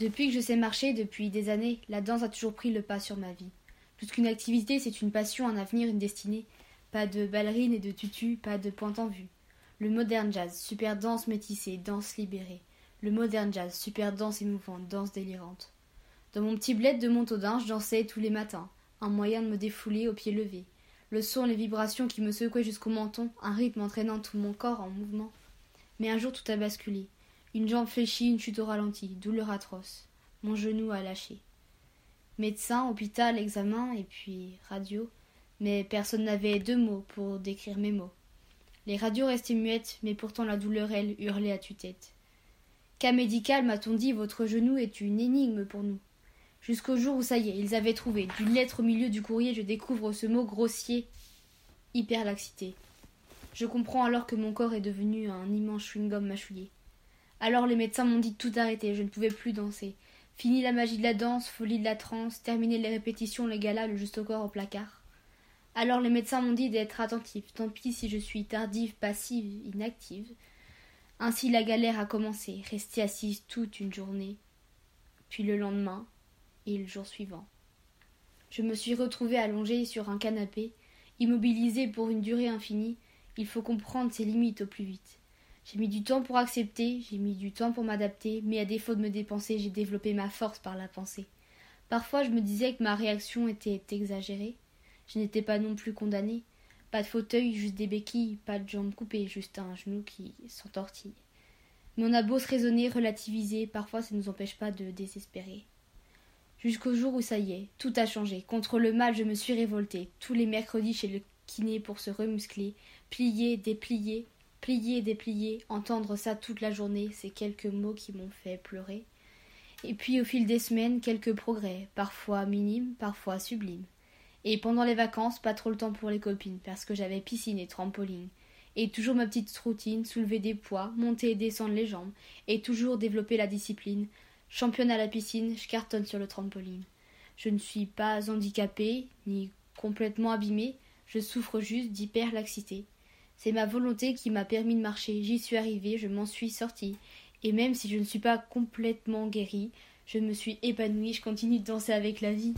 Depuis que je sais marcher, depuis des années, la danse a toujours pris le pas sur ma vie. Plus qu'une activité, c'est une passion, un avenir, une destinée. Pas de ballerine et de tutu, pas de pointe en vue. Le moderne jazz, super danse métissée, danse libérée. Le moderne jazz, super danse émouvante, danse délirante. Dans mon petit bled de Montaudin, je dansais tous les matins, un moyen de me défouler au pied levé. Le son, les vibrations qui me secouaient jusqu'au menton, un rythme entraînant tout mon corps en mouvement. Mais un jour tout a basculé. Une jambe fléchie, une chute au ralenti, douleur atroce. Mon genou a lâché. Médecin, hôpital, examen, et puis radio. Mais personne n'avait deux mots pour décrire mes mots. Les radios restaient muettes, mais pourtant la douleur, elle, hurlait à tue-tête. Cas médical, m'a-t-on dit, votre genou est une énigme pour nous. Jusqu'au jour où ça y est, ils avaient trouvé. D'une lettre au milieu du courrier, je découvre ce mot grossier hyperlaxité. Je comprends alors que mon corps est devenu un immense chewing-gum mâchouillé. Alors les médecins m'ont dit de tout arrêter, je ne pouvais plus danser. Fini la magie de la danse, folie de la transe, terminer les répétitions, les galas, le juste au corps au placard. Alors les médecins m'ont dit d'être attentif, tant pis si je suis tardive, passive, inactive. Ainsi la galère a commencé, rester assise toute une journée. Puis le lendemain, et le jour suivant. Je me suis retrouvée allongée sur un canapé, immobilisée pour une durée infinie. Il faut comprendre ses limites au plus vite. J'ai mis du temps pour accepter, j'ai mis du temps pour m'adapter, mais à défaut de me dépenser, j'ai développé ma force par la pensée. Parfois, je me disais que ma réaction était exagérée. Je n'étais pas non plus condamnée. Pas de fauteuil, juste des béquilles, pas de jambes coupées, juste un genou qui s'entortille. Mais on a beau se raisonner, relativiser, parfois ça ne nous empêche pas de désespérer. Jusqu'au jour où ça y est, tout a changé. Contre le mal, je me suis révoltée. Tous les mercredis chez le kiné pour se remuscler, plier, déplier, plier, déplier, entendre ça toute la journée, c'est quelques mots qui m'ont fait pleurer. Et puis au fil des semaines, quelques progrès, parfois minimes, parfois sublimes. Et pendant les vacances, pas trop le temps pour les copines, parce que j'avais piscine et trampoline. Et toujours ma petite routine, soulever des poids, monter et descendre les jambes, et toujours développer la discipline. Championne à la piscine, je cartonne sur le trampoline. Je ne suis pas handicapée, ni complètement abîmée, je souffre juste d'hyperlaxité. C'est ma volonté qui m'a permis de marcher. J'y suis arrivée, je m'en suis sortie. Et même si je ne suis pas complètement guérie, je me suis épanouie, je continue de danser avec la vie.